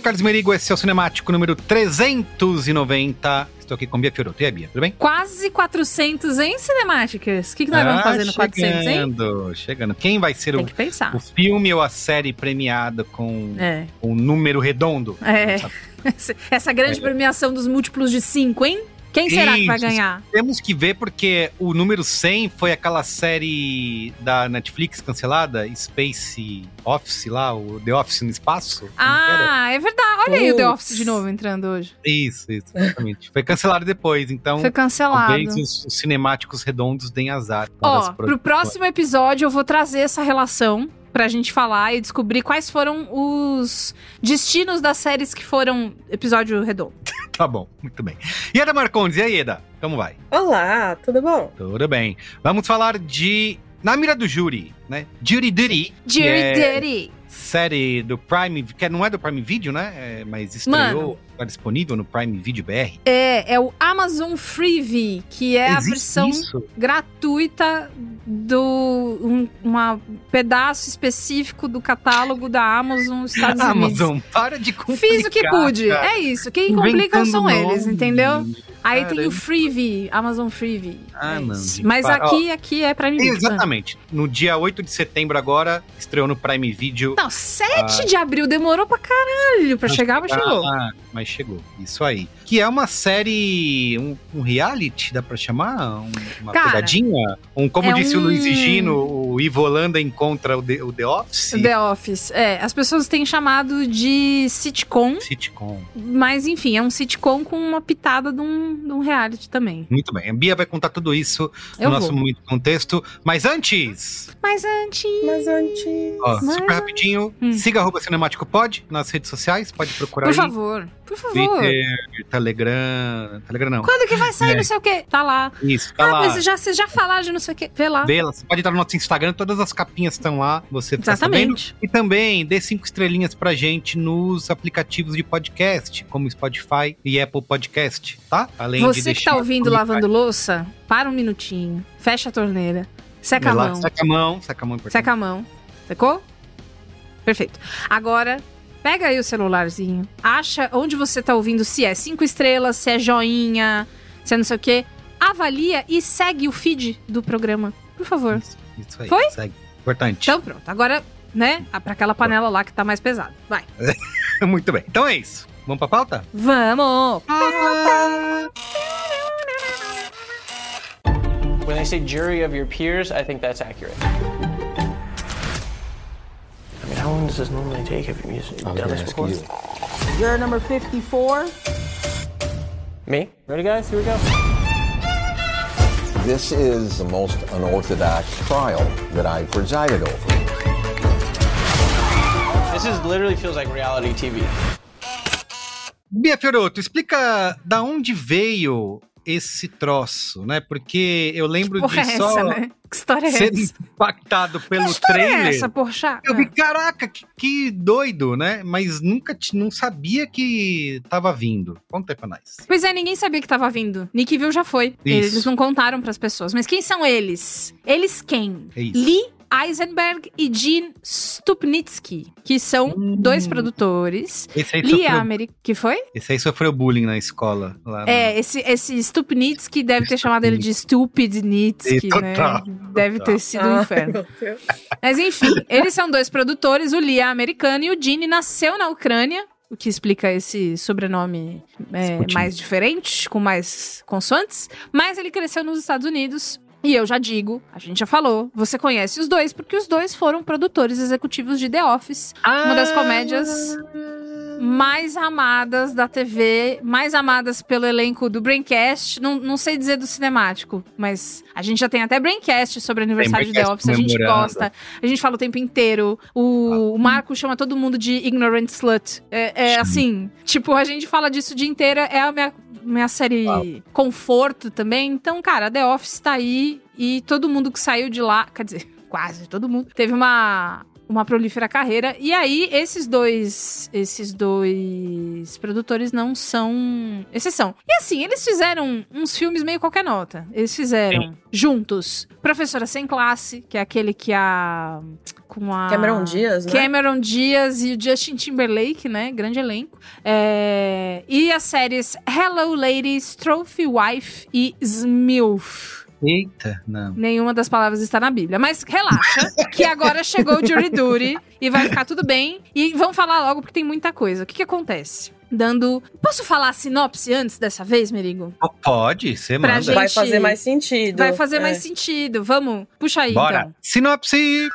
sou Carlos Merigo, esse é o Cinemático número 390. Estou aqui com Bia Fiorotto. E aí, Bia, tudo bem? Quase 400 em cinemáticas. O que, que nós vamos fazer no 400, hein? Ah, chegando, chegando. Quem vai ser o, o filme ou a série premiada com É. um número redondo? É. Essa grande premiação dos múltiplos de 5, hein? Quem será que vai ganhar? Temos que ver porque o número 100 foi aquela série da Netflix cancelada, Space Office lá, o The Office no espaço. Ah, é verdade. Olha aí o The. Office de novo entrando hoje. Isso, isso, exatamente. foi cancelado depois, então Foi cancelado. talvez os, os cinemáticos redondos deem azar. Ó, pro próximo episódio eu vou trazer essa relação pra gente falar e descobrir quais foram os destinos das séries que foram episódio redondo. Tá bom, muito bem. Ieda Marcondes, e aí, Ieda? Como vai? Olá, tudo bom? Tudo bem. Vamos falar de Na Mira do Júri, né? Jury Duty. Jury é Duty. Série do Prime, que não é do Prime Video, né? É, mas estreou, tá disponível no Prime Video BR. É, é o Amazon Freevee, que é a Existe versão isso? gratuita do um uma pedaço específico do catálogo da Amazon Estados Unidos. Amazon, para de complicar. Fiz o que pude. cara. É isso. Quem complica Inventando são eles, nome. entendeu? Aí tem o Caramba. Freevee, Amazon Freevee. Ah, É gente, Mas aqui, aqui é pra mim. Exatamente. No dia 8 de setembro agora, estreou no Prime Video. Não, 7 de abril demorou pra caralho pra chegar, mas chegou. Ah, mas chegou. Isso aí. Que é uma série, um, um reality, dá pra chamar? Um- uma Cara, pegadinha? Um, como é disse o um- Luiz Gino, o Ivo Holanda encontra o The, o The Office. The Office. É, as pessoas têm chamado de sitcom, Sitcom. mas enfim, é um sitcom com uma pitada de um, de um reality também. Muito bem. A Bia vai contar tudo isso no Eu nosso vou. momento contexto. Mas antes, Mas antes. Mas antes. ó, Mas- super rapidinho, Hum. siga arroba Cinemático Pod nas redes sociais, pode procurar Por aí. favor, por favor. Twitter, Telegram. Telegram não. Quando que vai sair É. não sei o quê? Tá lá. Isso, tá ah, lá. mas já, vocês já falaram de não sei o quê. Vê lá. Vê lá. Você pode entrar no nosso Instagram, todas as capinhas estão lá, você fica sabendo. Exatamente. E também dê cinco estrelinhas pra gente nos aplicativos de podcast, como Spotify e Apple Podcast, tá? Além de Você que tá ouvindo lavando louça, para um minutinho, fecha a torneira, Seca a mão. Seca a mão, seca a mão. é importante. Seca a mão. Secou? Perfeito. Agora, pega aí o celularzinho, acha onde você tá ouvindo, se é cinco estrelas, se é joinha, se é não sei o quê. Avalia e segue o feed do programa, por favor. Isso, isso aí. Foi? Segue. Importante. Então pronto. Agora, né, pra aquela panela lá que tá mais pesada. Vai. Muito bem. Então é isso. Vamos pra pauta? Vamos! When they say jury of your peers, I think that's accurate. I mean, how long does this normally take? Have you used- done this before? Juror number 54. Me? Ready, guys? Here we go. This is the most unorthodox trial that I presided over. This is literally feels like reality TV. Bia Fioroto, explica da onde veio esse troço, né? Porque eu lembro Porra, de é só essa, né? Que história é ser essa? impactado pelo Que história trailer. é essa, poxa? Eu vi, caraca, que, que doido, né? Mas nunca não sabia que tava vindo. Conta aí pra nós. Pois é, ninguém sabia que tava vindo. Nick viu já foi. Isso. Eles não contaram pras pessoas. Mas quem são eles? Eles quem? É isso. Lee Eisenberg e Gene Stupnitsky, que são Hum. dois produtores. Esse aí, Lee sofreu, Americ... Que foi? esse aí sofreu bullying na escola. Lá no- É, esse, esse Stupnitsky deve ter chamado ele de Stupidnitsky, né? total. Deve ter sido um Ah, inferno. Mas enfim, eles são dois produtores. O Lee é americano e o Gene nasceu na Ucrânia. O que explica esse sobrenome é, mais diferente, com mais consoantes. Mas ele cresceu nos Estados Unidos. E eu já digo, a gente já falou, você conhece os dois, porque os dois foram produtores executivos de The Office. Uma das comédias mais amadas da TV, mais amadas pelo elenco do Braincast. Não, não sei dizer do cinemático, mas a gente já tem até Braincast sobre aniversário de The Braincast Office. A gente gosta, a gente fala o tempo inteiro. O, o Marco chama todo mundo de ignorant slut. É, é assim, tipo, a gente fala disso o dia inteiro. É a minha, minha série conforto também. Então, cara, The Office tá aí e todo mundo que saiu de lá, quer dizer, quase todo mundo, teve uma uma prolífera carreira. E aí, esses dois. Esses dois produtores não são exceção. E assim, eles fizeram uns filmes meio qualquer nota. Eles fizeram juntos Professora Sem Classe, que é aquele que a. Com a. Cameron Diaz, né? Cameron Diaz e o Justin Timberlake, né? Grande elenco. É, E as séries Hello Ladies, Trophy Wife e Smilf. Eita, não. Nenhuma das palavras está na Bíblia. Mas relaxa, que agora chegou o Jury Duty e vai ficar tudo bem. E vamos falar logo porque tem muita coisa. O que, que acontece? Dando. Posso falar a sinopse antes dessa vez, Merigo? Pode, você Pra manda. gente- Vai fazer mais sentido. Vai fazer É. mais sentido. Vamos, puxa aí Bora. então. Sinopse!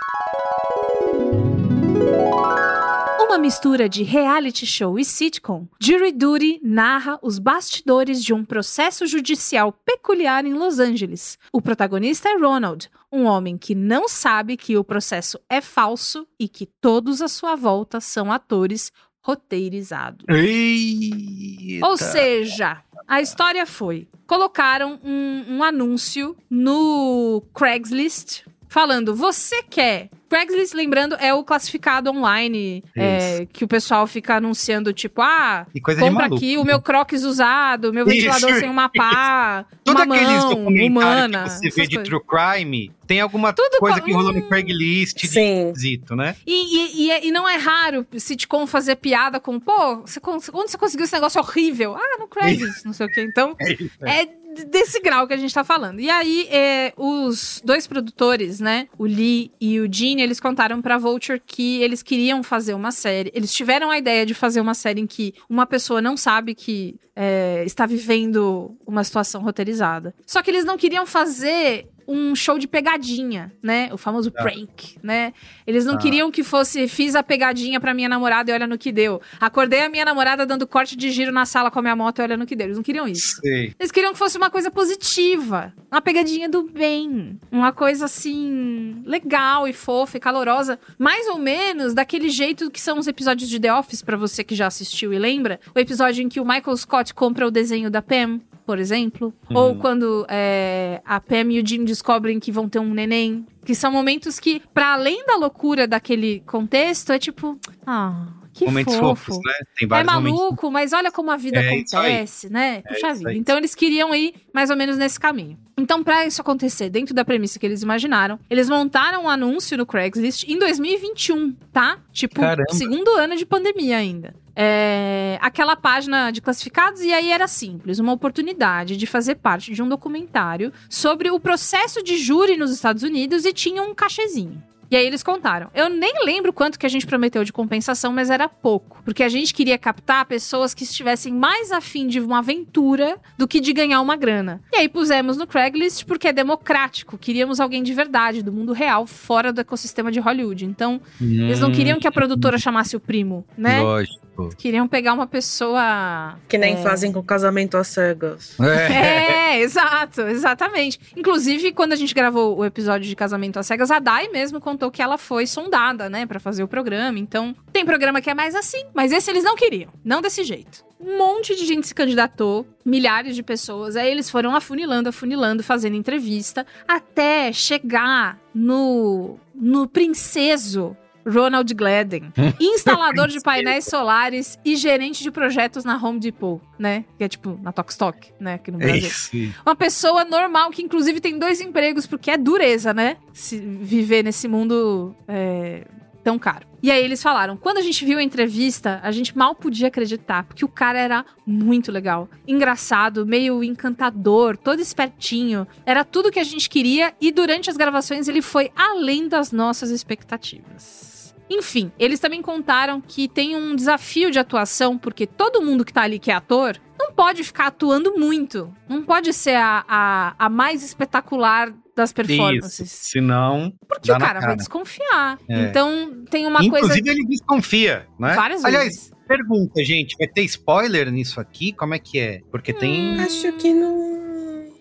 Mistura de reality show e sitcom, Jury Duty narra os bastidores de um processo judicial peculiar em Los Angeles. O protagonista é Ronald, um homem que não sabe que o processo é falso e que todos à sua volta são atores roteirizados. Eita. Ou seja, a história foi: colocaram um, um anúncio no Craigslist falando: você quer. Craigslist, lembrando, é o classificado online é, que o pessoal fica anunciando, tipo, ah, compra aqui o meu crocs usado, meu Isso, ventilador sem uma pá, Todos uma aqueles mão humana. que você vê de coisas. true crime, tem alguma Tudo coisa com- que rolou no Craigslist de esquisito, né? E, e, e, é- e não é raro sitcom fazer piada com, pô, você, onde você conseguiu esse negócio horrível? Ah, no Craigslist, não sei o quê. Então, É isso. é d- desse grau que a gente tá falando. E aí, é, os dois produtores, né, o Lee e o Gene, eles contaram pra Vulture que eles queriam fazer uma série. Eles tiveram a ideia de fazer uma série em que uma pessoa não sabe que é, está vivendo uma situação roteirizada. Só que eles não queriam fazer um show de pegadinha, né? O famoso prank, né? Eles não Ah. queriam que fosse fiz a pegadinha pra minha namorada e olha no que deu. Acordei a minha namorada dando corte de giro na sala com a minha moto e olha no que deu. Eles não queriam isso. Sei. Eles queriam que fosse uma coisa positiva, uma pegadinha do bem, uma coisa assim legal e fofa e calorosa, mais ou menos daquele jeito que são os episódios de The Office pra você que já assistiu e lembra, o episódio em que o Michael Scott compra o desenho da Pam, por exemplo, ou quando é, a Pam e o Jim descobrem que vão ter um neném, que são momentos que para além da loucura daquele contexto é tipo, ah, Que momentos fofo. fofos, né? Tem É vários momentos. maluco, mas olha como a vida É acontece, né? Puxa isso vida. Então eles queriam ir mais ou menos nesse caminho. Então, pra isso acontecer, dentro da premissa que eles imaginaram, eles montaram um anúncio no Craigslist em 2021, tá? Tipo, Caramba. segundo ano de pandemia ainda. É, aquela página de classificados, e aí era simples: uma oportunidade de fazer parte de um documentário sobre o processo de júri nos Estados Unidos e tinha um cachezinho. E aí eles contaram. Eu nem lembro quanto que a gente prometeu de compensação, mas era pouco. Porque a gente queria captar pessoas que estivessem mais afim de uma aventura do que de ganhar uma grana. E aí pusemos no Craigslist porque é democrático. Queríamos alguém de verdade, do mundo real, fora do ecossistema de Hollywood. Então, eles não queriam que a produtora chamasse o primo, né? Lógico. Queriam pegar uma pessoa. Que nem é, fazem com casamento às cegas. É, exato, exatamente. Inclusive, quando a gente gravou o episódio de Casamento às Cegas, a Dai mesmo contou que ela foi sondada, né, Pra fazer o programa. Então, tem programa que é mais assim, mas esse eles não queriam, não desse jeito. Um monte de gente se candidatou, milhares de pessoas. Aí eles foram afunilando, afunilando, fazendo entrevista, até chegar no no princeso Ronald Gladden, instalador de painéis solares e gerente de projetos na Home Depot, né? Que é tipo na Tokstok, né? Aqui no É Brasil. Uma pessoa normal que, inclusive, tem dois empregos, porque é dureza, né? Se viver nesse mundo é, tão caro. E aí eles falaram: quando a gente viu a entrevista, a gente mal podia acreditar, porque o cara era muito legal, engraçado, meio encantador, todo espertinho. Era tudo que a gente queria, e durante as gravações ele foi além das nossas expectativas. Enfim, eles também contaram que tem um desafio de atuação, porque todo mundo que tá ali que é ator não pode ficar atuando muito. Não pode ser a, a, a mais espetacular das performances. Isso. Senão. Porque dá o na cara, vai desconfiar. É. Então tem uma Inclusive, coisa. ele desconfia, né? Várias Aliás, vezes. pergunta, gente: vai ter spoiler nisso aqui? Como é que é? Porque tem. Acho que não.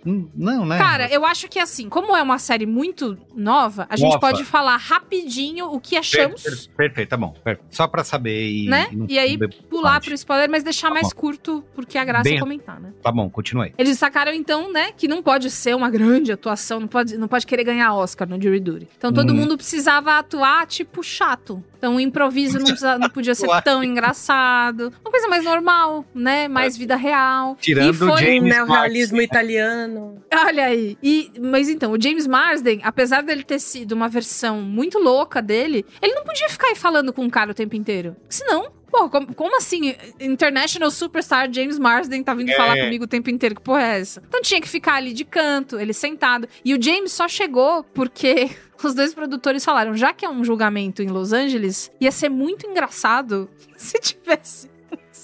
Não, né? Cara, eu acho que assim, como é uma série muito nova, a gente pode falar rapidinho o que Per- achamos, per- perfeito, tá bom. per- Só pra saber e. né? não- E aí não- pular pode. pro spoiler, mas deixar Tá mais bom. curto, porque a graça Bem- é comentar, né? Tá bom, continue. Eles destacaram, então, né, que não pode ser uma grande atuação, não pode, não pode querer ganhar Oscar no Jury Duty. Então todo Hum. mundo precisava atuar, tipo, chato. Então o improviso não, precisa- não podia ser tão engraçado. Uma coisa mais normal, né? Mais vida real. Tirando e foi... o James Neorrealismo italiano. Olha aí. E, mas então, o James Marsden, apesar dele ter sido uma versão muito louca dele, ele não podia ficar aí falando com o cara o tempo inteiro. Senão, pô, como, como assim? International Superstar James Marsden tá vindo É. falar comigo o tempo inteiro? Que porra é essa? Então tinha que ficar ali de canto, ele sentado. E o James só chegou porque os dois produtores falaram: já que é um julgamento em Los Angeles, ia ser muito engraçado se tivesse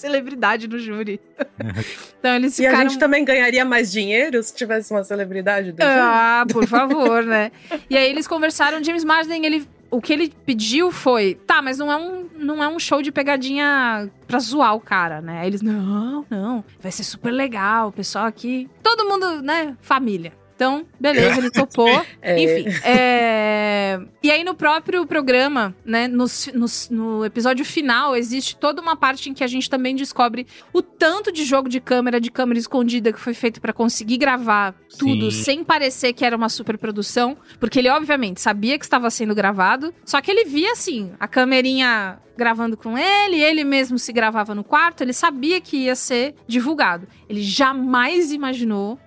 celebridade no júri. então eles E a ficaram gente também ganharia mais dinheiro se tivesse uma celebridade do ah, por favor, né? E aí eles conversaram, James Marsden, ele o que ele pediu foi, tá, mas não é um, não é um show de pegadinha pra zoar o cara, né? Aí eles, não, não, vai ser super legal, o pessoal aqui, todo mundo, né, família. Então, beleza, ele topou. É. Enfim, é... E aí no próprio programa, né, no, no, no episódio final, existe toda uma parte em que a gente também descobre o tanto de jogo de câmera, de câmera escondida que foi feito pra conseguir gravar tudo Sim. sem parecer que era uma superprodução, porque ele obviamente sabia que estava sendo gravado, só que ele via assim, a câmerinha gravando com ele, ele mesmo se gravava no quarto, ele sabia que ia ser divulgado. Ele jamais imaginou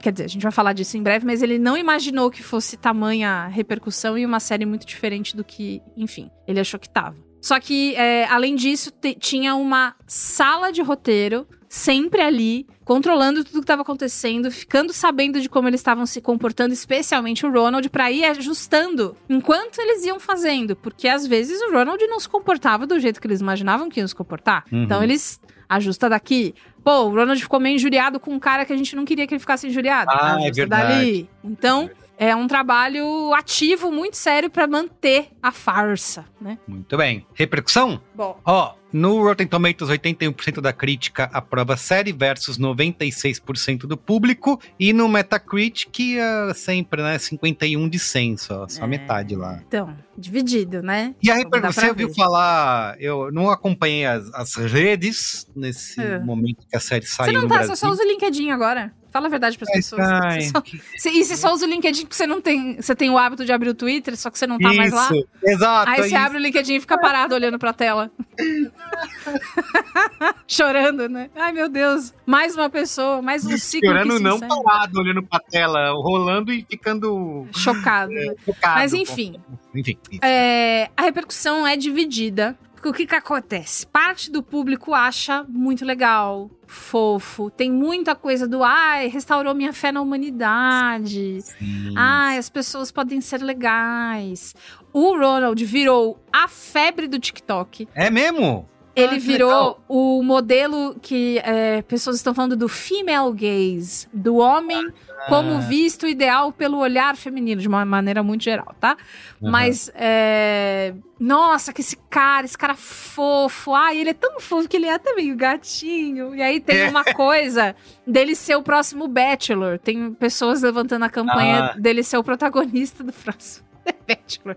Quer dizer, a gente vai falar disso em breve, mas ele não imaginou que fosse tamanha repercussão e uma série muito diferente do que, enfim, ele achou que tava. Só que, é, além disso, tinha uma sala de roteiro sempre ali, controlando tudo que estava acontecendo, ficando sabendo de como eles estavam se comportando, especialmente o Ronald, pra ir ajustando enquanto eles iam fazendo. Porque às vezes o Ronald não se comportava do jeito que eles imaginavam que iam se comportar. Uhum. Então eles ajusta daqui. Pô, o Ronald ficou meio injuriado com um cara que a gente não queria que ele ficasse injuriado. Ah, é verdade. dali. Então, é um trabalho ativo muito sério pra manter a farsa, né? Muito bem. Repercussão? Bom. Ó, no Rotten Tomatoes, 81% da crítica aprova a série versus 96% do público. E no Metacritic, é sempre, né? 51 de 100 só. Só É. metade lá. Então, dividido, né? E a Dá repercussão, pra você ouviu falar... Eu não acompanhei as, as redes nesse É. momento que a série Você saiu não no tá, Brasil. você só usa o LinkedIn agora. Fala a verdade pras Ai, pessoas. ai, Você só- você- e você só usa o LinkedIn porque você não tem. Você tem o hábito de abrir o Twitter, só que você não tá mais lá. Isso, exato. Aí é você isso. abre o LinkedIn e fica parado olhando pra tela. Chorando, né? Ai, meu Deus. Mais uma pessoa, mais um ciclo Chorando não encerra. parado, olhando pra tela, rolando e ficando Chocado. né? focado. Mas enfim. Enfim. isso. É, a repercussão é dividida. O que que acontece? Parte do público acha muito legal, fofo. Tem muita coisa do ai, restaurou minha fé na humanidade. Sim. Ai, as pessoas podem ser legais. O Ronald virou a febre do TikTok. É mesmo? Ele que virou legal. o modelo que é, pessoas estão falando do female gaze, do homem como visto ideal pelo olhar feminino, de uma maneira muito geral, tá? Aham. Mas, é, nossa, que esse cara, esse cara fofo, ai, ele é tão fofo que ele é até meio gatinho. E aí tem É. uma coisa dele ser o próximo Bachelor. Tem pessoas levantando a campanha Ah. dele ser o protagonista do próximo Bachelor.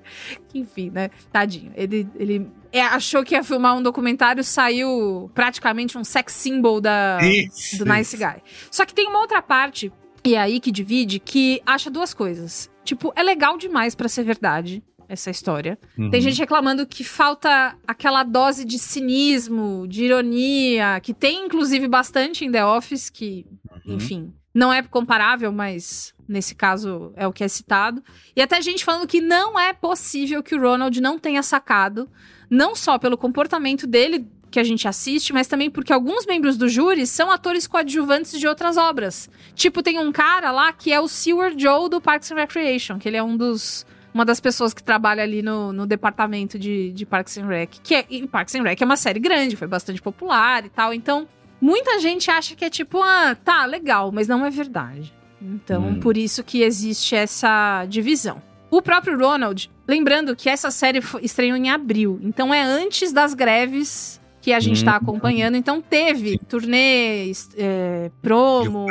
Enfim, né? Tadinho. Ele, ele é, achou que ia filmar um documentário, saiu praticamente um sex symbol da, Isso, do Nice Guy. Só que tem uma outra parte, e é aí que divide, que acha duas coisas. Tipo, é legal demais pra ser verdade essa história. Uhum. Tem gente reclamando que falta aquela dose de cinismo, de ironia, que tem inclusive bastante em The Office, que, Uhum. enfim, não é comparável, mas nesse caso é o que é citado. E até gente falando que não é possível que o Ronald não tenha sacado, não só pelo comportamento dele que a gente assiste, mas também porque alguns membros do júri são atores coadjuvantes de outras obras. Tipo, tem um cara lá que é o Seward Joe do Parks and Recreation, que ele é um dos uma das pessoas que trabalha ali no, no departamento de, de Parks and Rec. Que é, e Parks and Rec é uma série grande, foi bastante popular e tal. Então, muita gente acha que é tipo, ah, tá, legal, mas não é verdade. Então, Hum. por isso que existe essa divisão. O próprio Ronald, lembrando que essa série estreou em abril, então é antes das greves que a gente tá Hum. acompanhando. Então teve turnês, é, promo,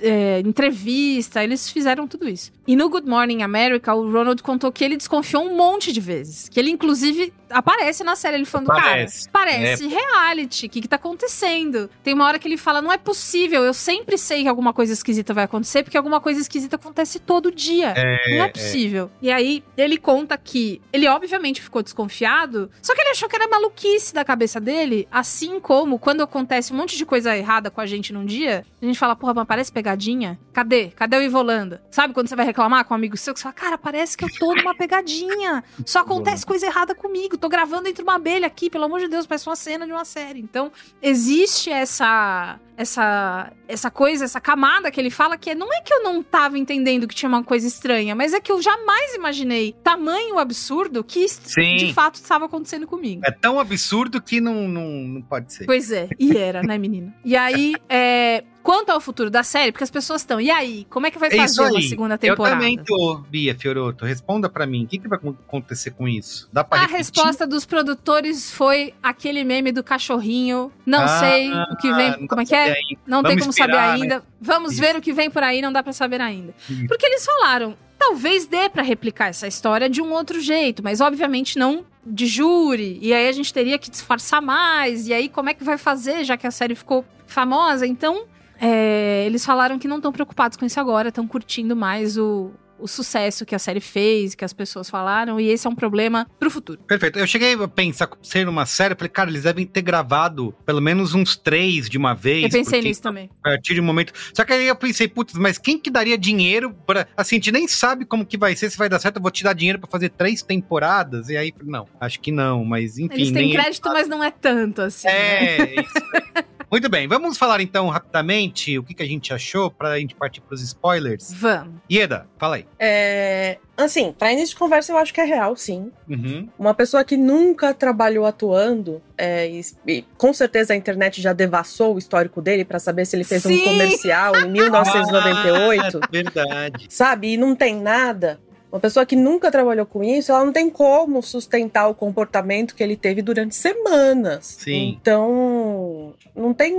é, entrevista, eles fizeram tudo isso. E no Good Morning America, o Ronald contou que ele desconfiou um monte de vezes. Que ele, inclusive, aparece na série, ele falando, Parece. cara, parece reality, o que que tá acontecendo? Tem uma hora que ele fala, não é possível, eu sempre sei que alguma coisa esquisita vai acontecer, porque alguma coisa esquisita acontece todo dia. É, Não é é. possível. E aí, ele conta que ele obviamente ficou desconfiado, só que ele achou que era maluquice da cabeça dele, assim como quando acontece um monte de coisa errada com a gente num dia, a gente fala, porra, mas parece pegadinha? Cadê? Cadê o Ivolanda? Sabe quando você vai reclamar com um amigo seu, que você fala, cara, parece que eu tô numa pegadinha. Só acontece coisa errada comigo. Tô gravando entre uma abelha aqui, pelo amor de Deus, parece uma cena de uma série. Então, existe essa essa essa coisa, essa camada que ele fala que é- não é que eu não tava entendendo que tinha uma coisa estranha, mas é que eu jamais imaginei tamanho absurdo que isso Sim. de fato estava acontecendo comigo. É tão absurdo que não, não, não pode ser. Pois é, e era, né, menino? E aí, é, quanto ao futuro da série, porque as pessoas estão, e aí, como é que vai É isso fazer uma aí. segunda temporada? Eu também tô, Bia Fioroto. Responda pra mim. O que, que vai acontecer com isso? Dá pra A repetir? resposta dos produtores foi aquele meme do cachorrinho. Não Ah, sei o que vem. Como é que é? Saber ainda. Não tem como saber esperar, né? ainda. Vamos Isso. ver o que vem por aí, não dá pra saber ainda. Porque eles falaram, talvez dê pra replicar essa história de um outro jeito, mas obviamente não de júri. E aí a gente teria que disfarçar mais. E aí como é que vai fazer, já que a série ficou famosa? Então, é, eles falaram que não estão preocupados com isso agora, estão curtindo mais o, o sucesso que a série fez, que as pessoas falaram, e esse é um problema pro futuro. Perfeito. Eu cheguei a pensar ser uma série, falei, cara, eles devem ter gravado pelo menos uns três de uma vez. Eu pensei nisso também. A partir de um momento. Só que aí eu pensei, putz, mas quem que daria dinheiro pra. Assim, a gente nem sabe como que vai ser, se vai dar certo, eu vou te dar dinheiro pra fazer três temporadas. E aí, não, acho que não, mas enfim. Eles têm nem- crédito, mas não é tanto assim. né? É, isso. Muito bem, vamos falar então rapidamente o que, que a gente achou pra gente partir pros spoilers. Vamos. Ieda, fala aí. É, assim, pra início de conversa eu acho que é real, sim. Uhum. Uma pessoa que nunca trabalhou atuando, é, e, e com certeza a internet já devassou o histórico dele pra saber se ele fez Sim! um comercial em 1998, Ah, verdade. sabe? E não tem nada. Uma pessoa que nunca trabalhou com isso, ela não tem como sustentar o comportamento que ele teve durante semanas. Sim. Então, não tem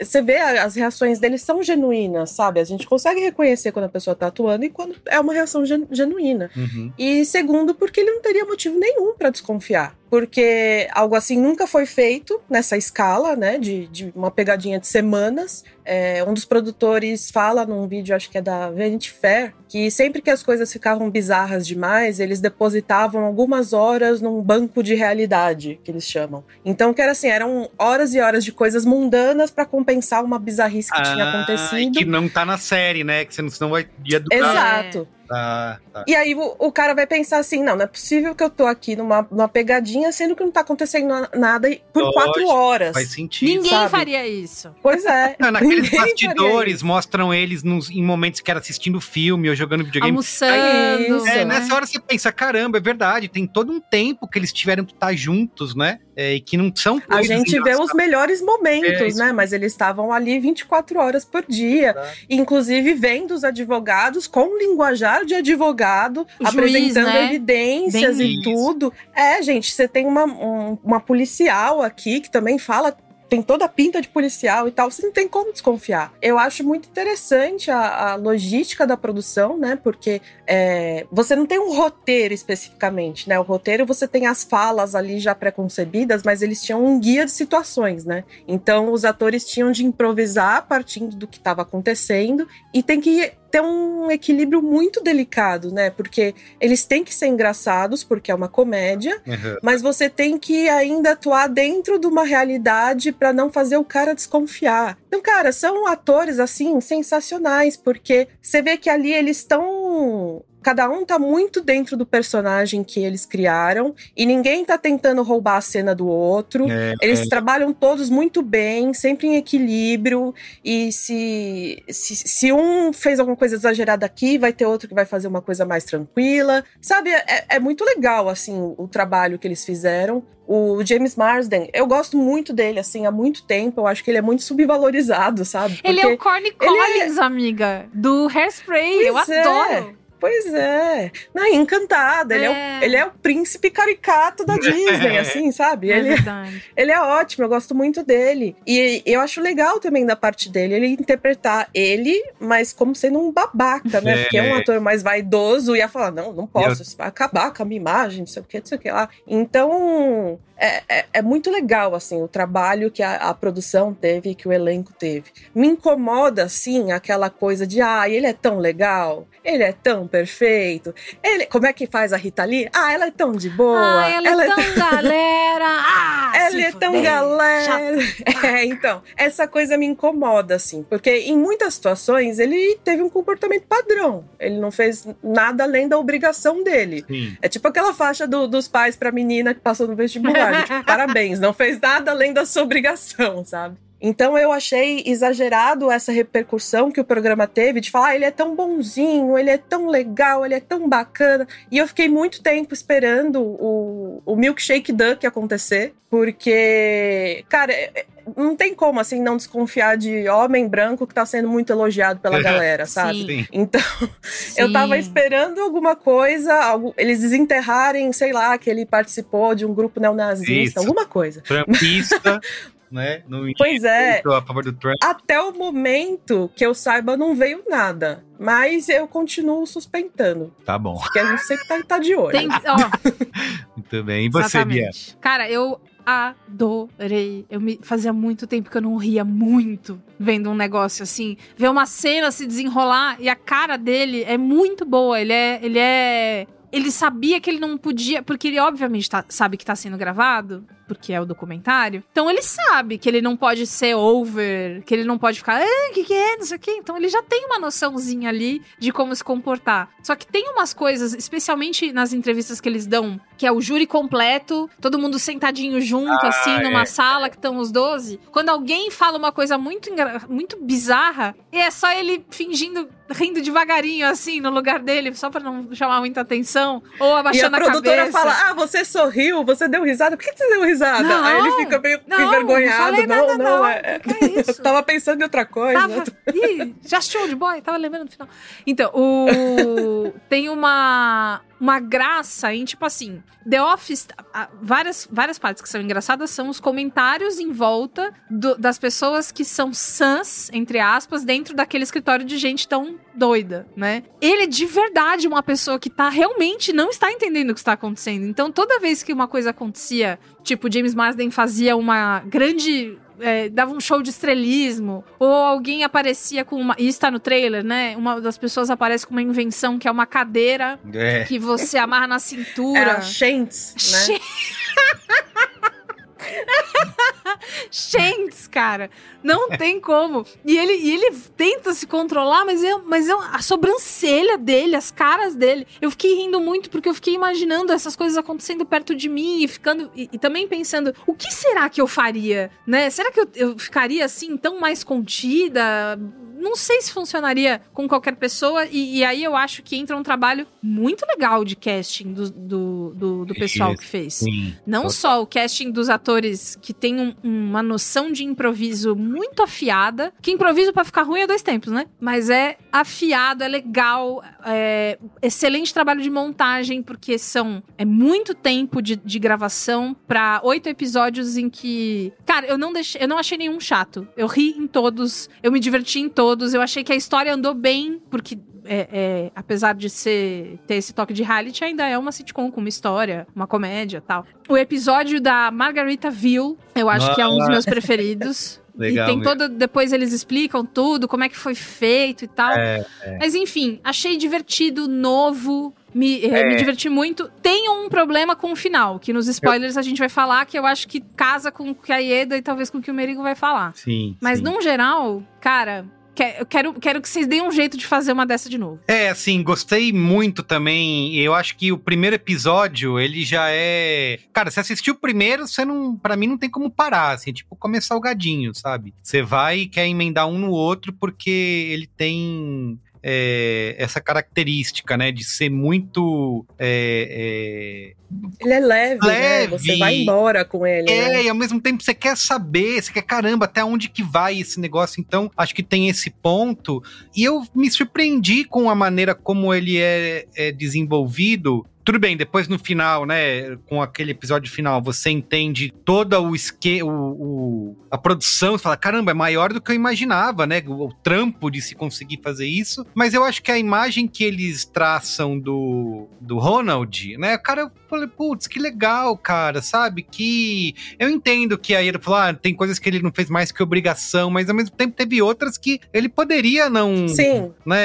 você vê as reações deles são genuínas, sabe? A gente consegue reconhecer quando a pessoa tá atuando e quando é uma reação gen- genuína. Uhum. E segundo, porque ele não teria motivo nenhum pra desconfiar. Porque algo assim nunca foi feito nessa escala, né? De, de uma pegadinha de semanas. É, um dos produtores fala num vídeo, acho que é da Vanity Fair, que sempre que as coisas ficavam bizarras demais, eles depositavam algumas horas num banco de realidade, que eles chamam. Então, que era assim, eram horas e horas de coisas mundanas pra compensar uma bizarrice que tinha Ah, acontecido. Que não tá na série, né? Que você não, senão vai ia do Exato. Ah, tá. E aí o, o cara vai pensar assim: não, não é possível que eu tô aqui numa, numa pegadinha, sendo que não tá acontecendo na- nada por Lógico, quatro horas. Faz sentido. Ninguém sabe? faria isso. Pois é. Não, naqueles bastidores mostram eles nos, em momentos que era assistindo filme ou jogando videogame. Almoçando. Isso. É, né? nessa hora você pensa, caramba, é verdade, tem todo um tempo que eles tiveram que estar juntos, né? É, e que não são A gente vê os melhores momentos, É, né? Mas eles estavam ali 24 horas por dia. Inclusive vendo os advogados com linguajar de advogado, juiz, apresentando né? evidências Bem e isso. tudo. É, gente, você tem uma, um- uma policial aqui que também fala. Tem toda a pinta de policial e tal, você não tem como desconfiar. Eu acho muito interessante a, a logística da produção, né? Porque é, você não tem um roteiro especificamente, né? O roteiro você tem as falas ali já pré-concebidas, mas eles tinham um guia de situações, né? Então os atores tinham de improvisar partindo do que estava acontecendo e tem que ter um equilíbrio muito delicado, né? Porque eles têm que ser engraçados, porque é uma comédia, Uhum. mas você tem que ainda atuar dentro de uma realidade pra não fazer o cara desconfiar. Então, cara, são atores assim sensacionais, porque você vê que ali eles estão Cada um tá muito dentro do personagem que eles criaram e ninguém tá tentando roubar a cena do outro. É, Eles é. trabalham todos muito bem, sempre em equilíbrio. E se, se, se um fez alguma coisa exagerada aqui, vai ter outro que vai fazer uma coisa mais tranquila. Sabe, é, é muito legal, assim, o, o trabalho que eles fizeram. O James Marsden, eu gosto muito dele, assim, há muito tempo. Eu acho que ele é muito subvalorizado, sabe? Ele é Porque- o Corny ele é- Collins, amiga, do Hairspray. eu Pois é. adoro. Pois é. Não, encantada. Ele é. É. o, ele é o príncipe caricato da Disney, assim, sabe? É Ele, verdade. ele é ótimo, eu gosto muito dele. E eu acho legal também da parte dele, ele interpretar ele, mas como sendo um babaca, né? É. Porque é um ator mais vaidoso e ia falar: não, não posso, Eu- isso vai acabar com a minha imagem, não sei o que, não sei o que lá. Então. É, é, é muito legal, assim, o trabalho que a, a produção teve, que o elenco teve. Me incomoda, assim, aquela coisa de, ah, ele é tão legal, ele é tão perfeito. Ele, como é que faz a Rita Lee? Ah, ela é tão de boa. Ah, ela, é tão galera. Ah, ela é tão galera. É, então, essa coisa me incomoda, assim, porque em muitas situações ele teve um comportamento padrão. Ele não fez nada além da obrigação dele. Sim. É tipo aquela faixa do- dos pais pra menina que passou no vestibular. tipo, parabéns, não fez nada além da sua obrigação, sabe? Então eu achei exagerado essa repercussão que o programa teve de falar, ah, ele é tão bonzinho, ele é tão legal, ele é tão bacana. E eu fiquei muito tempo esperando o, o Milkshake Duck acontecer, porque, cara, é- é- não tem como assim não desconfiar de homem branco que tá sendo muito elogiado pela galera, sabe? Sim. Sim. Então, eu tava Sim. esperando alguma coisa, algo- eles desenterrarem, sei lá, que ele participou de um grupo neonazista, Isso. alguma coisa. Trumpista, né? No Pois é. a favor do Trump. Até o momento que eu saiba, não veio nada. Mas eu continuo suspeitando. Tá bom. Porque a gente sempre tá, tá de olho. Tem, ó, Muito bem. E você, Bia? Cara, eu adorei. Eu me fazia muito tempo que eu não ria muito vendo um negócio assim, ver uma cena se desenrolar e a cara dele é muito boa. Ele é, ele é ele sabia que ele não podia, porque ele obviamente tá- sabe que tá sendo gravado, porque é o documentário. Então ele sabe que ele não pode ser over, que ele não pode ficar, ah, que que é, não sei o quê. Então ele já tem uma noçãozinha ali de como se comportar. Só que tem umas coisas, especialmente nas entrevistas que eles dão, que é o júri completo, todo mundo sentadinho junto, Ah, assim, numa é. sala que estão os 12. Quando alguém fala uma coisa muito, muito bizarra, e é só ele fingindo, rindo devagarinho, assim, no lugar dele, só pra não chamar muita atenção, ou E a abaixando a, produtora cabeça. fala: Ah, você sorriu, você deu risada. Por que você deu risada? Não, Aí ele fica meio não, não envergonhado. Não, nada, não, não. é. Que que é isso? Eu tava pensando em outra coisa. Tava. Ih, já show de boy, tava lembrando no final. Então, o. tem uma. uma graça em, tipo assim, The Office, várias, várias partes que são engraçadas são os comentários em volta do- das pessoas que são sãs, entre aspas, dentro daquele escritório de gente tão doida, né? Ele é de verdade uma pessoa que tá realmente não está entendendo o que está acontecendo. Então, toda vez que uma coisa acontecia, tipo, James Marsden fazia uma grande é, dava um show de estrelismo, ou alguém aparecia com uma. Isso tá no trailer, né? Uma das pessoas aparece com uma invenção que é uma cadeira É. que você amarra na cintura. É a Shantz, né? Shantz, cara. Não tem como. E ele, e ele tenta se controlar, mas, eu, mas eu, a sobrancelha dele, as caras dele. Eu fiquei rindo muito porque eu fiquei imaginando essas coisas acontecendo perto de mim e ficando. E, e também pensando, o que será que eu faria? Né? Será que eu, eu ficaria assim, tão mais contida? Não sei se funcionaria com qualquer pessoa, e, e aí eu acho que entra um trabalho muito legal de casting do, do, do, do pessoal que fez. Sim. Não só o casting dos atores que tem um- uma noção de improviso muito afiada, que improviso pra ficar ruim é dois tempos, né? Mas é afiado, é legal, é excelente trabalho de montagem, porque são é muito tempo de, de gravação pra oito episódios em que, cara, eu não deixei, eu não achei nenhum chato. Eu ri em todos, eu me diverti em todos, eu achei que a história andou bem, porque é, é, apesar de ser ter esse toque de reality, ainda é uma sitcom com uma história, uma comédia tal. O episódio da Margaritaville, eu acho que é um dos Ah. meus preferidos. Legal e tem todo. Depois eles explicam tudo, como é que foi feito e tal. É, é. Mas enfim, achei divertido, novo. Me, eh, É. me diverti muito. Tem um problema com o final, que nos spoilers a gente vai falar, que eu acho que casa com o que a Ieda e talvez com o que o Merigo vai falar. Sim. Mas sim. num geral, cara, eu quero, quero que vocês deem um jeito de fazer uma dessa de novo. É, assim, gostei muito também. Eu acho que o primeiro episódio, ele já é. Cara, você assistiu o primeiro, você não. Pra mim não tem como parar, assim, tipo, comer salgadinho, sabe? Você vai e quer emendar um no outro porque ele tem. É, essa característica, né, de ser muito é, é, Ele é leve, né? Leve. Você vai embora com ele. É, né? e ao mesmo tempo você quer saber, você quer, caramba, até onde que vai esse negócio. Então, acho que tem esse ponto. E eu me surpreendi com a maneira como ele é, é desenvolvido. Tudo bem, depois no final, né, com aquele episódio final, você entende toda o esque o, o- a produção, você fala, caramba, é maior do que eu imaginava, né, o, o trampo de se conseguir fazer isso. Mas eu acho que a imagem que eles traçam do, do Ronald, né, cara, falei, putz, que legal, cara, sabe, que eu entendo que aí ele falou, ah, tem coisas que ele não fez mais que obrigação, mas ao mesmo tempo teve outras que ele poderia não, Sim. né,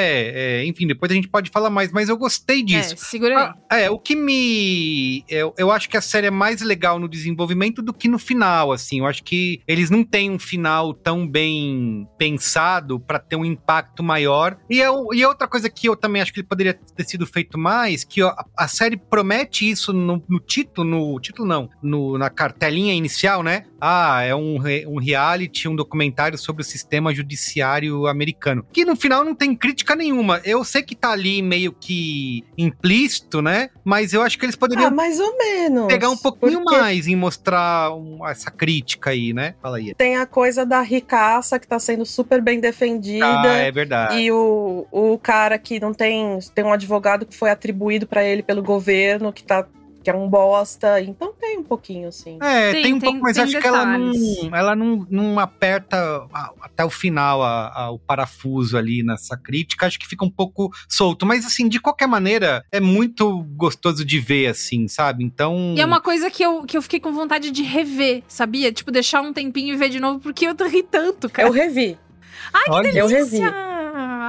é, enfim, depois a gente pode falar mais, mas eu gostei disso. É, segura aí. Ah, é, o que me. Eu, eu acho que a série é mais legal no desenvolvimento do que no final, assim. Eu acho que eles não têm um final tão bem pensado pra ter um impacto maior. E, é, o- e outra coisa que eu também acho que ele poderia ter sido feito mais, que ó, a série promete isso no, no título, no título não, no- na cartelinha inicial, né? Ah, é um, um reality, um documentário sobre o sistema judiciário americano. Que no final não tem crítica nenhuma. Eu sei que tá ali meio que implícito, né? Mas eu acho que eles poderiam Ah, mais ou menos. pegar um pouquinho Porque mais em mostrar um- essa crítica aí, né? Fala aí. Tem a coisa da ricaça que tá sendo super bem defendida. Ah, é verdade. E o, o cara que não tem. Tem um advogado que foi atribuído pra ele pelo governo, que tá. Que é um bosta. Então tem um pouquinho, sim. É, tem, Tem- um tem- pouco, mas acho que ela detalhes. não, ela não, não aperta até o final a- a- o parafuso ali nessa crítica. Acho que fica um pouco solto. Mas, assim, de qualquer maneira, é muito gostoso de ver, assim, sabe? Então. E é uma coisa que eu, que eu fiquei com vontade de rever, sabia? Tipo, deixar um tempinho e ver de novo, porque eu ri tanto, cara. Eu revi. Ai, que Olha. Eu delícia! revi.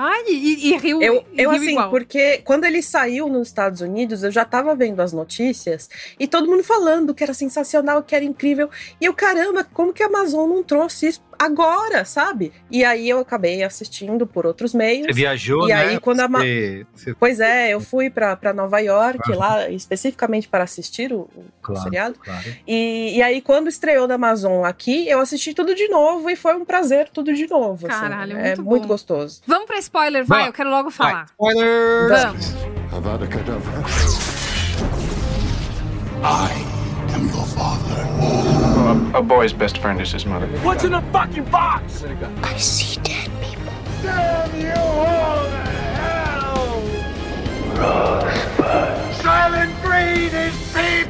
Ai, e, e riu, Eu, eu riu assim, igual. porque quando ele saiu nos Estados Unidos, eu já tava vendo as notícias e todo mundo falando que era sensacional, que era incrível. E eu, caramba, como que a Amazon não trouxe isso agora, sabe? E aí eu acabei assistindo por outros meios. Você viajou, E né? aí, quando a Ma- Você- você- Pois é, eu fui pra pra Nova York, lá especificamente para assistir o, o Claro, seriado. claro. E, e aí, quando estreou da Amazon aqui, eu assisti tudo de novo e foi um prazer tudo de novo. assim. Caralho, é muito muito bom. gostoso. Vamos pra spoiler, vai, Vai. eu quero logo falar. Spoiler! Vamos. Avada Kedavra. I am your father. a, a boy's best friend is his mother. What's in the fucking box? I see dead people. Damn you all to hell! Rosebud. Say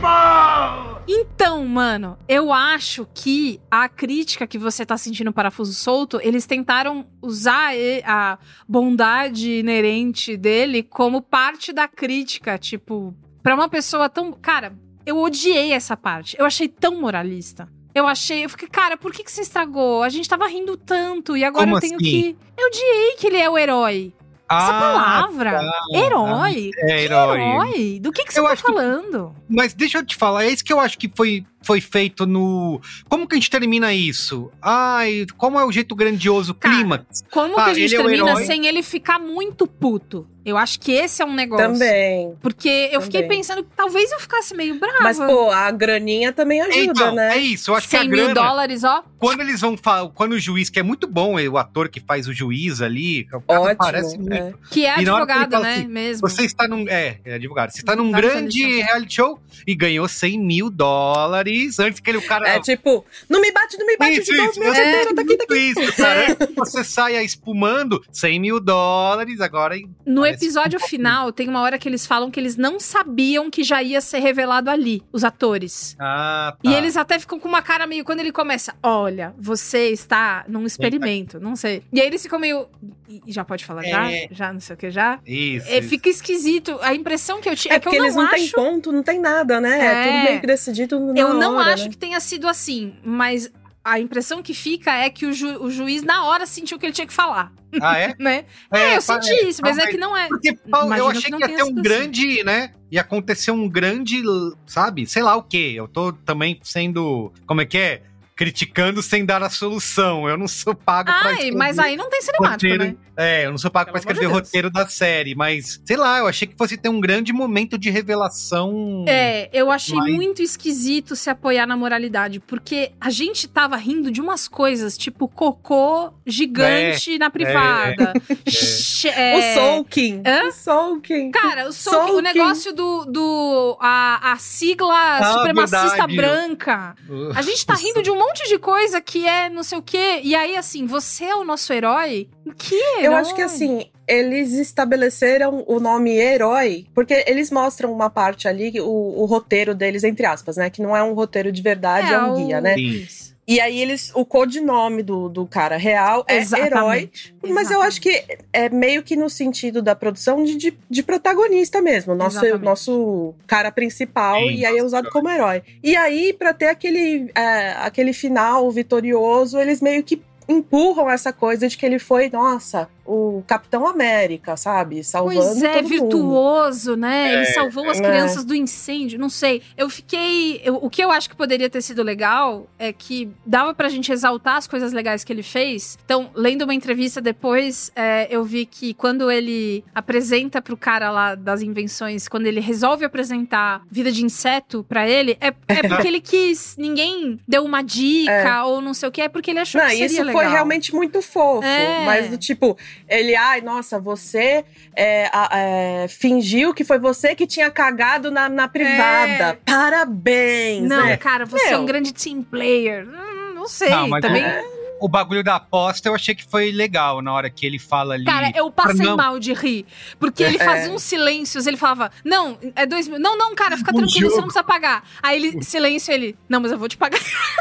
Então, mano, eu acho que a crítica que você tá sentindo no Parafuso Solto, eles tentaram usar a bondade inerente dele como parte da crítica, tipo, pra uma pessoa tão. Cara, eu odiei essa parte. Eu achei tão moralista. Eu achei, eu fiquei, cara, por que, que você estragou? A gente tava rindo tanto e agora Como eu tenho assim? que. Eu odiei que ele é o herói. Essa Ah, palavra. tá. Herói? É, herói. herói? Do que, que você Eu tá acho que- falando? Mas deixa eu te falar, é isso que eu acho que foi, foi feito no. Como que a gente termina isso? Ai, como é o jeito grandioso, clímax? Como Ah, que a gente é termina herói. sem ele ficar muito puto? Eu acho que esse é um negócio. Também. Porque eu fiquei Também. pensando que talvez eu ficasse meio brava. Mas, pô, a graninha também ajuda, Então, né? é isso, eu acho que 100 a mil grana, dólares, ó. quando eles vão falar, quando o juiz, que é muito bom, o ator que faz o juiz ali, o Ótimo, parece muito. é. Que é E que advogado, fala né? assim, mesmo. Você está num. É, é advogado. Você está num Vários grande reality show e ganhou 100 mil dólares antes que ele, o cara. É tipo, não me bate, não me bate Isso, de novo, isso, meu é, chuteiro, tá aqui, tá aqui. Isso, cara. Antes que você saia espumando 100 mil dólares, agora. No episódio um final, tem uma hora que eles falam que eles não sabiam que já ia ser revelado ali, os atores. Ah, tá. E eles até ficam com uma cara meio. Quando ele começa, olha, você está num experimento, não sei. E aí eles ficam meio. "E- Já pode falar já? É. Já, não sei o que, já? Isso. É, isso. fica esquisito. A impressão que eu tinha É é, que eu porque não eles não acho. têm ponto, não tem nada, né? É, É. tudo meio que decidido na Eu não hora, acho né? que tenha sido assim, mas a impressão que fica é que o, ju- o juiz, na hora, sentiu que ele tinha que falar. Ah, é? Né? É, eu pa- senti isso, mas é que não é. Porque Paulo, eu achei que que ia ter um assim. grande, né? Ia acontecer um grande, sabe? Sei lá o quê. Eu tô também sendo. Como é que é? Criticando sem dar a solução. Eu não sou pago pra Ai, escrever mas aí não tem cinemático, roteiro. né? É, eu não sou pago Pelo pra de escrever Deus. roteiro da série, mas sei lá, eu achei que fosse ter um grande momento de revelação. É, eu achei Mas- muito esquisito se apoiar na moralidade, porque a gente tava rindo de umas coisas, tipo cocô gigante na privada. Che- é, O Soaking. Hã? O Soaking. Cara, o, Soul- o negócio do. do a, a sigla supremacista Ah, verdade. branca. A gente tá rindo de um monte de coisa que é não sei o quê. E aí, assim, você é o nosso herói? Que herói? Eu acho que assim, eles estabeleceram o nome herói, porque eles mostram uma parte ali, o, o roteiro deles, entre aspas, né? Que não é um roteiro de verdade, é, um o- guia, né? Isso. E aí eles, o codinome do, do cara real é herói. Exatamente. Mas eu acho que é meio que no sentido da produção de, de, de protagonista mesmo. Nosso, Exatamente. nosso cara principal, Sim, e aí é usado como herói. E aí, pra ter aquele, é, aquele final vitorioso, eles meio que empurram essa coisa de que ele foi, nossa, o Capitão América, sabe? Salvando Pois é, todo mundo. virtuoso, né? Ele É, salvou as é. crianças do incêndio, não sei. Eu fiquei. eu- o que eu acho que poderia ter sido legal é que dava pra gente exaltar as coisas legais que ele fez. Então, lendo uma entrevista depois, é, eu vi que quando ele apresenta pro cara lá das invenções, quando ele resolve apresentar vida de inseto pra ele, é, é porque ele quis. Ninguém deu uma dica ou não sei o que, é porque ele achou Não, que seria isso legal. foi realmente muito fofo. É. Mas do tipo, ele, ai, nossa, você é, é, fingiu que foi você que tinha cagado na, na privada. É. Parabéns! Não, né? cara, você é Meu. um grande team player. Hum, não sei, Não, mas também. o, o bagulho da aposta eu achei que foi legal na hora que ele fala ali. Cara, eu passei Não. mal de rir. Porque ele É. fazia uns silêncios, ele falava, não, é dois mil. Não, não, cara, fica Um tranquilo, você jogo. não precisa pagar. Aí ele, silêncio, ele, não, mas eu vou te pagar.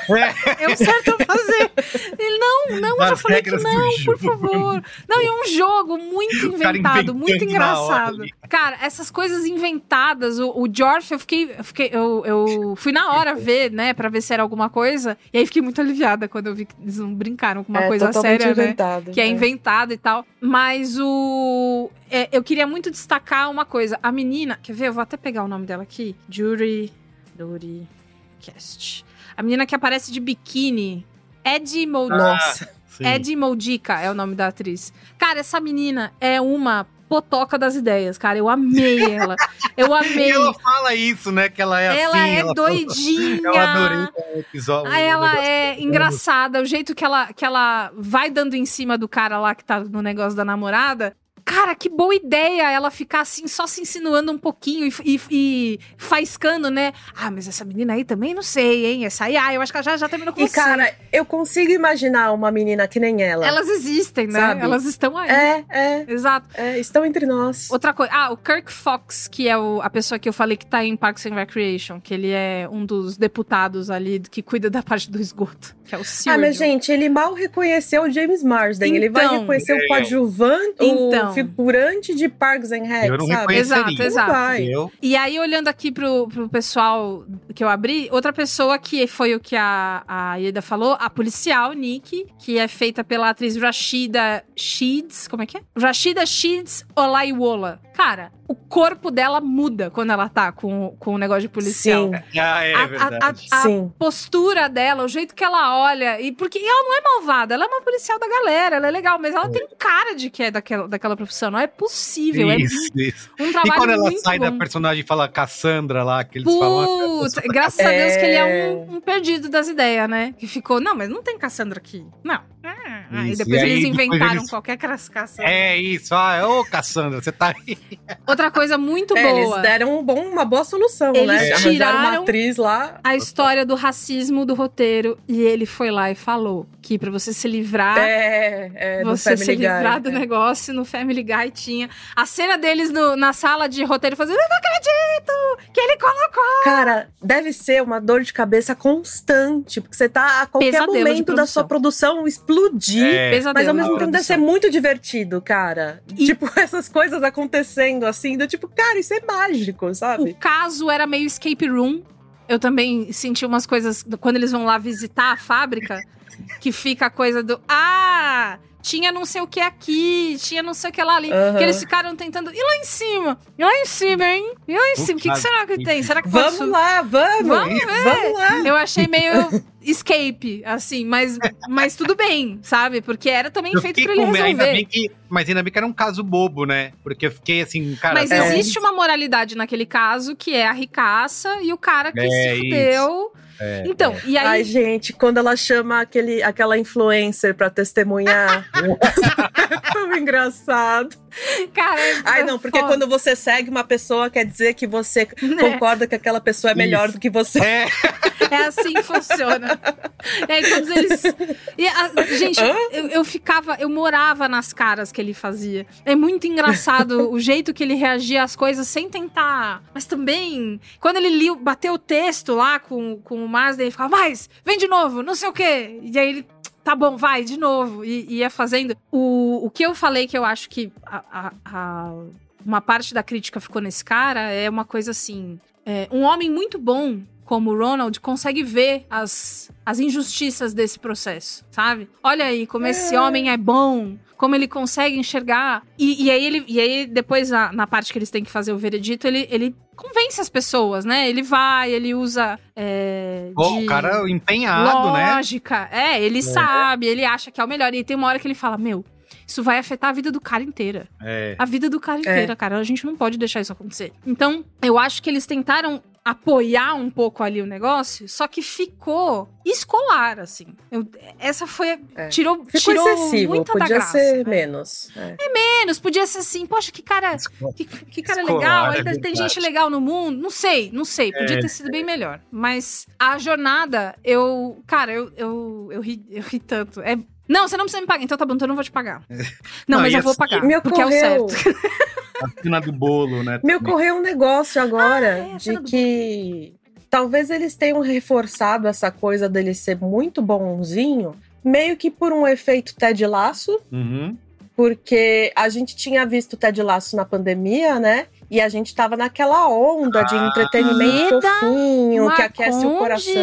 É. É o certo a fazer. Ele, não, não, eu já falei que não, por favor. Não, e é um jogo muito inventado, muito engraçado. Cara, essas coisas inventadas, o, o Jorf, eu fiquei, eu fiquei, eu, eu fui na hora ver, né, pra ver se era alguma coisa, e aí fiquei muito aliviada quando eu vi que eles não brincaram com uma É coisa séria, né? inventado. que é é. inventado e tal. Mas o. é, eu queria muito destacar uma coisa. A menina. Quer ver? Eu vou até pegar o nome dela aqui. Jury. Jury. Cast. A menina que aparece de biquíni. Ed Moldica. Nossa. Sim. Ed Moldica é o nome da atriz. Cara, essa menina é uma potoca das ideias, cara. Eu amei ela. Eu E amei. ela fala isso, né? Que ela é Ela assim. é ela doidinha. Eu adorei o episódio. Ah, ela é engraçada, o jeito que ela, que ela vai dando em cima do cara lá que tá no negócio da namorada. Cara, que boa ideia ela ficar assim, só se insinuando um pouquinho e, e, e faiscando, né? Ah, mas essa menina aí também não sei, hein? Essa aí, ah, eu acho que ela já, já terminou com E, você. cara, eu consigo imaginar uma menina que nem ela. Elas existem, né? Sabe? Elas estão aí. É, é. Exato. É, estão entre nós. Outra coisa. Ah, o Kirk Fox, que é o- a pessoa que eu falei que tá em Parks and Recreation, que ele é um dos deputados ali que cuida da parte do esgoto, que é o Ah, Sirius. mas gente, ele mal reconheceu o James Marsden. ele vai Então. reconhecer É. o coadjuvante, Então. Figurante de Parks and Rec, Eu não sabe? Exato, exato. Eu, E aí, olhando aqui pro, pro pessoal que eu abri, outra pessoa que foi o que a, a Ieda falou, a policial, Nick, que é feita pela atriz Rashida Sheeds, como é que é? Rashida Sheeds Olaiwola. Cara, o corpo dela muda quando ela tá com, com o negócio de policial. Sim. ah, é A- a- verdade. a- a Sim. postura dela, o jeito que ela olha, e porque ela não é malvada, ela é uma policial da galera, ela é legal, mas ela tem cara de que é daquela, daquela profissão, não é possível, isso, isso. é um E trabalho quando ela muito sai bom. da personagem e fala Cassandra lá, que eles falam. ah, Putz, graças a Deus que ele é É. um, um perdido das ideias, né? Que ficou, não, mas não tem Cassandra aqui. Não. Ah, aí Isso, depois e aí eles depois inventaram eles- qualquer Cassandra. É isso, ah, ô Cassandra, você tá aí. Outra coisa muito É, boa. eles deram um bom, uma boa solução, Eles né? Tiraram uma atriz lá. A história do racismo do roteiro. E ele foi lá e falou que pra você se livrar É, é, você se Guy, livrar do é. negócio no Family Guy tinha a cena deles no- na sala de roteiro fazendo eu não acredito que ele colocou Cara, deve ser uma dor de cabeça constante, porque você tá a qualquer Pesadelo de momento da sua produção explodir. É. pesadelo Mas ao mesmo tempo deve ser muito divertido, cara. E- Tipo, essas coisas acontecendo assim, do tipo, cara, isso é mágico, o sabe? caso era meio escape room eu também senti umas coisas quando eles vão lá visitar a fábrica que fica a coisa do ah tinha não sei o que aqui, tinha não sei o que lá ali. Aham. Que eles ficaram tentando. E lá em cima? E lá em cima, hein? E lá em cima? O que, que será que tem? Será que Vamos subir? lá, vamos! Vamos ver. Vamos lá! Eu achei meio escape, assim, mas, mas tudo bem, sabe? Porque era também Eu feito fiquei pra ele com medo, ainda resolver. bem que, mas ainda bem que era um caso bobo, né? Porque eu fiquei assim, cara. Mas até existe uma moralidade naquele caso que é a ricaça e o cara que É, se fudeu. É, então, e aí. Ai, gente, quando ela chama aquele, aquela influencer pra testemunhar. é tão engraçado. Cara, é Ai, não, porque foda. quando você segue uma pessoa, quer dizer que você Né? concorda que aquela pessoa é melhor Isso. do que você. É, É assim que funciona. E aí todos eles. E a- gente, eu, eu ficava, eu morava nas caras que ele fazia. É muito engraçado o jeito que ele reagia às coisas sem tentar. Mas também, quando ele liu, bateu o texto lá com, com o Mazda, ele ficava, mais, vem de novo, não sei o quê. E aí ele. Tá bom, vai, de novo. E e ia fazendo. O, o que eu falei que eu acho que a- a- a- uma parte da crítica ficou nesse cara é uma coisa assim. é, um homem muito bom como o Ronald consegue ver as, as injustiças desse processo, sabe? Olha aí como esse homem é bom, como ele consegue enxergar. E, e aí ele e aí depois na, na parte que eles têm que fazer o veredito, ele, ele convence as pessoas, né? Ele vai, ele usa é, de o cara empenhado, né? lógica. É, ele sabe, ele acha que é o melhor. E tem uma hora que ele fala, meu, isso vai afetar a vida do cara inteira. É. A vida do cara É. inteira, cara. A gente não pode deixar isso acontecer. Então, eu acho que eles tentaram apoiar um pouco ali o negócio, só que ficou escolar, assim. Eu- essa foi. a- É. Tirou, Ficou tirou excessivo, muita da podia graça. ser né? menos. É. Menos, podia ser assim, poxa, que cara. Que, que cara Escolar, legal, é ainda tem gente legal no mundo. Não sei, não sei. Podia É. ter sido bem melhor. Mas a jornada, eu. Cara, eu, eu, eu, ri, eu ri tanto. É. Não, você não precisa me pagar. Então tá bom, então eu não vou te pagar. Não, Não, mas eu vou assim, pagar. Me porque é o ocorreu, certo. A cena do bolo, né? me ocorreu um negócio agora é, a de que talvez eles tenham reforçado essa coisa dele ser muito bonzinho, meio que por um efeito Ted Laço, Uhum. porque a gente tinha visto Ted Laço na pandemia, né? E a gente tava naquela onda de Ah. entretenimento Eita, fofinho, que aquece o coração.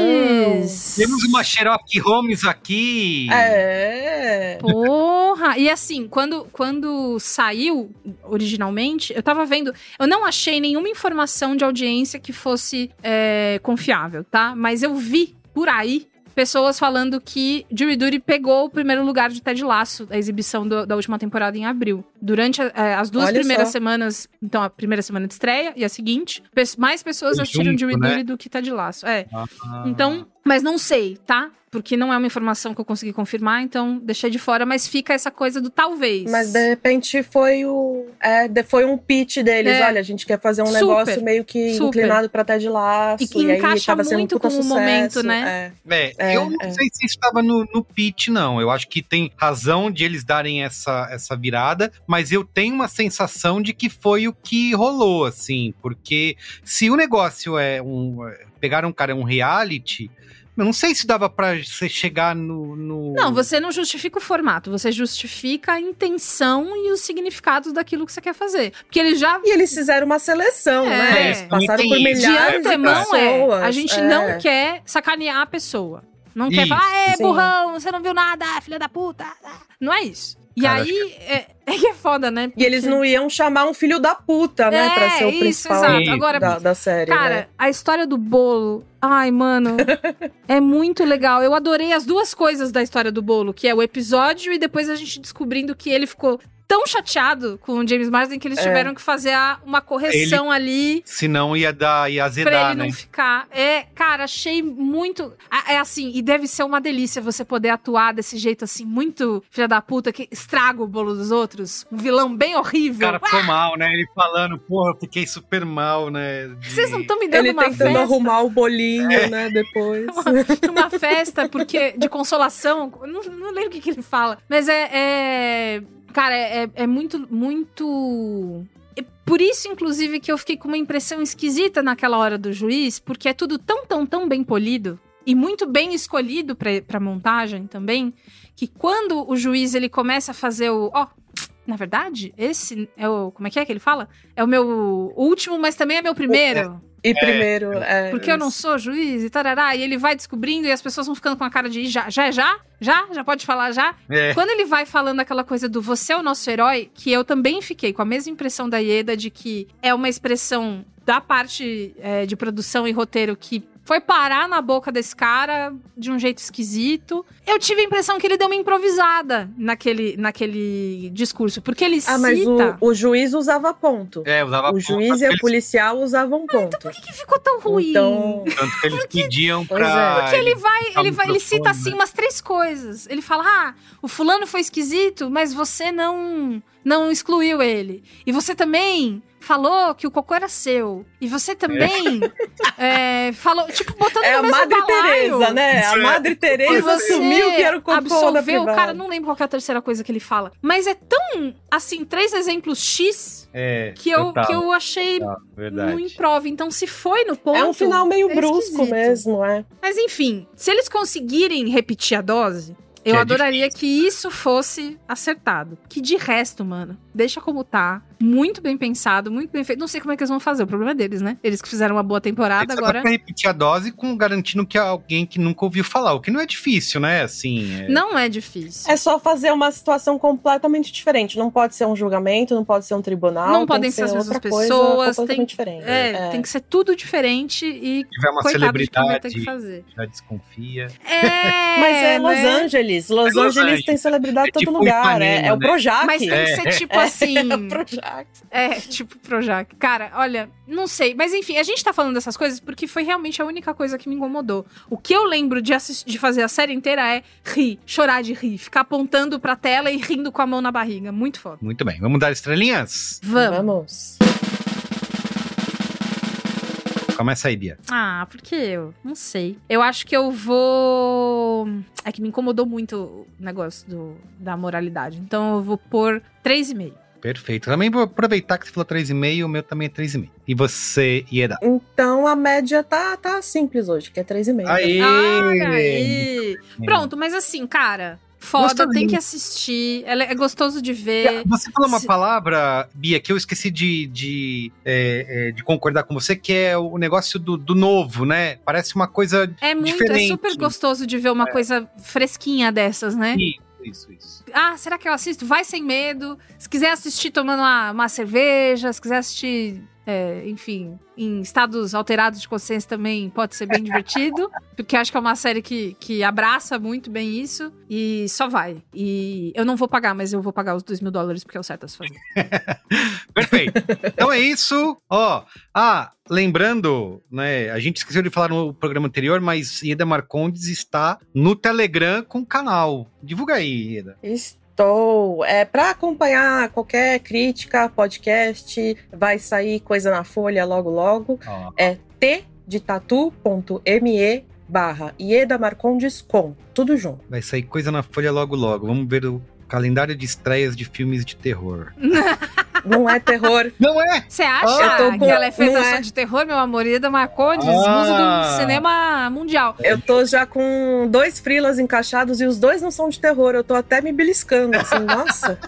Temos uma Sherlock Holmes aqui. É. Porra! E assim, quando, quando saiu originalmente, eu tava vendo. Eu não achei nenhuma informação de audiência que fosse é, confiável, tá? Mas eu vi por aí pessoas falando que Jury Duty pegou o primeiro lugar de Ted Laço, da exibição do- da última temporada em abril. Durante é, as duas Olha primeiras só. semanas, então a primeira semana de estreia e a seguinte, pe- mais pessoas assistiram Jury né? Duty do que Ted Laço. É. Ah. Então, Mas não sei, tá? Porque não é uma informação que eu consegui confirmar, então deixei de fora, mas fica essa coisa do talvez. Mas de repente foi o. É, de- foi um pitch deles. É. Olha, a gente quer fazer um Super, negócio meio que super. inclinado pra Ted Laço. E que aí encaixa tava sendo um muito puta com o sucesso, momento, né? é. É, É, eu não é. sei se isso estava no, no pitch, não. Eu acho que tem razão de eles darem essa, essa virada, mas eu tenho uma sensação de que foi o que rolou, assim, porque se o negócio é um. é, Pegar um cara, é um reality. Eu não sei se dava pra você chegar no. no- Não, você não justifica o formato, você justifica a intenção e os significados daquilo que você quer fazer. Porque ele já. E eles fizeram uma seleção, É. né? É, Eles passaram tem por isso. De milhares de antemão pessoas. é. A gente é. não quer sacanear a pessoa. Não quer Isso, falar, é, sim. burrão, você não viu nada, filha da puta. Não é isso. E Cara, aí, é, é que é foda, né? E eles Porque- não iam chamar um filho da puta, né? É, pra ser o isso, principal exato. Agora, da, da série. Cara, né? a história do bolo. Ai, mano. é muito legal. Eu adorei as duas coisas da história do bolo, que é o episódio e depois a gente descobrindo que ele ficou tão chateado com o James Marsden que eles É. tiveram que fazer a- uma correção ali. Senão ia dar, ia Pra azedar, ele né? não ficar. É, cara, achei muito. Ah, É assim, e deve ser uma delícia você poder atuar desse jeito assim, muito filha da puta, que estraga o bolo dos outros. Um vilão bem O horrível. cara ficou mal, né? Ele falando, porra, eu fiquei super mal, né? de- Vocês não estão me dando Ele uma tentando festa. arrumar o bolinho, né? Depois. uma festa porque de consolação. Não, não lembro o que, que ele fala. Mas é. é- cara, é, é muito, muito. é por isso, inclusive, que eu fiquei com uma impressão esquisita naquela hora do juiz, porque é tudo tão, tão, tão bem polido e muito bem escolhido pra montagem também, que quando o juiz ele começa a fazer o. Ó, na verdade, esse é o. Como é que é que ele fala? É o meu último, mas também é meu primeiro. E primeiro, é. Porque eu não sou juiz e tarará. E ele vai descobrindo e as pessoas vão ficando com a cara de já, já é já? Já? Já pode falar já? É. Quando ele vai falando aquela coisa do você é o nosso herói, que eu também fiquei com a mesma impressão da Ieda de que é uma expressão da parte é, de produção e roteiro que foi parar na boca desse cara de um jeito esquisito. Eu tive a impressão que ele deu uma improvisada naquele, naquele discurso, porque ele Ah, mas cita... o, o juiz usava ponto. É, usava O ponto, juiz e o policial usavam ponto. Por que, que ficou tão ruim? Então, Tanto que eles pediam Pois pra. é. Porque ele vai, ele o vai, ele cita assim né? umas três coisas. Ele fala: "Ah, o fulano foi esquisito, mas você não não excluiu ele. E você também falou que o cocô era seu. E você também é, falou, tipo, botando é no a mesmo Madre balaio. Teresa, né? A é. Madre Teresa você assumiu que era o cocô da absolveu o privada. cara, não lembro qual que é a terceira coisa que ele fala. Mas é tão, assim, três exemplos X É, que eu, total, que eu achei total, verdade. no improv. Então, se foi no ponto... É um final meio é brusco esquisito. mesmo, é. Mas enfim, se eles conseguirem repetir a dose, eu Que é adoraria que isso fosse acertado. Que de resto, mano, deixa como tá. Muito bem pensado, muito bem feito. Não sei como é que eles vão fazer, o problema é deles, né? Eles que fizeram uma boa temporada, Só dá agora. pra repetir a dose com garantindo que é alguém que nunca ouviu falar, o que não é difícil, né? Assim. é- Não é difícil. É só fazer uma situação completamente diferente. Não pode ser um julgamento, não pode ser um tribunal. Não tem podem que ser as mesmas pessoas, tem- diferente. É, tem que ser tudo diferente e Se tiver uma celebridade, que fazer. já desconfia. É, Mas é Los né? Angeles. Los É Los Angeles Angeles. tem celebridade em É todo tipo lugar. é, Ipanema, é o né? Projac. Mas tem que É. ser tipo É, assim. é Projac. É, tipo Projac. Cara, olha, não sei. Mas enfim, a gente tá falando dessas coisas porque foi realmente a única coisa que me incomodou. O que eu lembro de, assistir, de fazer a série inteira é rir, chorar de rir, ficar apontando pra tela e rindo com a mão na barriga. Muito foda. Muito bem. Vamos dar estrelinhas? Vamos. Vamos. Começa aí, Bia. Ah, por que eu? Não sei. Eu acho que eu vou. É que me incomodou muito o negócio do, da moralidade. Então eu vou pôr 3,5. Perfeito. Também vou aproveitar que você falou 3,5, o meu também é 3,5. E você, Ieda? Então a média tá, tá simples hoje, que é 3,5. Aê! Olha aí. Pronto, mas assim, cara, foda, Gostosinho. tem que assistir. Ela é gostoso de ver. Você falou uma Se- palavra, Bia, que eu esqueci de, de, é, é, de concordar com você, que é o negócio do, do novo, né? Parece uma coisa É muito, diferente. é super gostoso de ver uma coisa fresquinha dessas, né? Isso, isso, isso. Ah, será que eu assisto? Vai sem medo. Se quiser assistir tomando uma, uma cerveja, se quiser assistir é, enfim, em estados alterados de consciência também pode ser bem divertido. porque acho que é uma série que, que abraça muito bem isso. E só vai. E eu não vou pagar, mas eu vou pagar os 2 mil dólares porque é o certo a se fazer. Perfeito. Então é isso. Ó, ah, lembrando, né? A gente esqueceu de falar no programa anterior, mas Ieda Marcondes está no Telegram com o canal. Divulga aí, Ieda. Estou. É, para acompanhar qualquer crítica, podcast, vai sair coisa na folha logo logo. É t de tatu.me barra Ieda Marcondes com. Tudo junto. Vai sair coisa na folha logo logo. Vamos ver o calendário de estreias de filmes de terror. Não é terror. Não é? Você acha tô com- que ela é feita só é. de terror, meu amor? Ieda Marcondes, Ah. musa do cinema mundial. Eu tô já com dois frilas encaixados e os dois não são de terror. Eu tô até me beliscando, assim, nossa.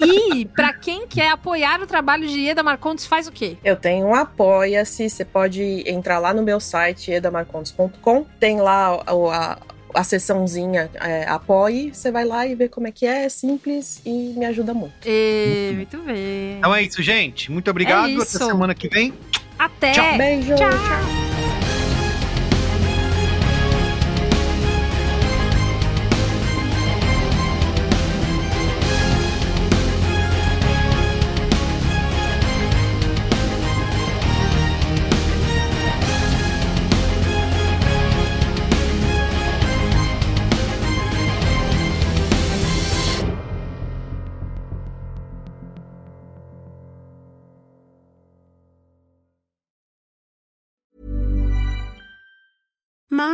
E pra quem quer apoiar o trabalho de Ieda Marcondes, faz o quê? Eu tenho um Apoia-se, você pode entrar lá no meu site, edamarcontes.com. Tem lá a, a, a seçãozinha é, Apoie, você vai lá e vê como é que é, é simples e me ajuda muito. E, muito bem. Então é isso, gente. Muito obrigado. É Até isso. semana que vem. Até. Tchau. Beijo. Tchau.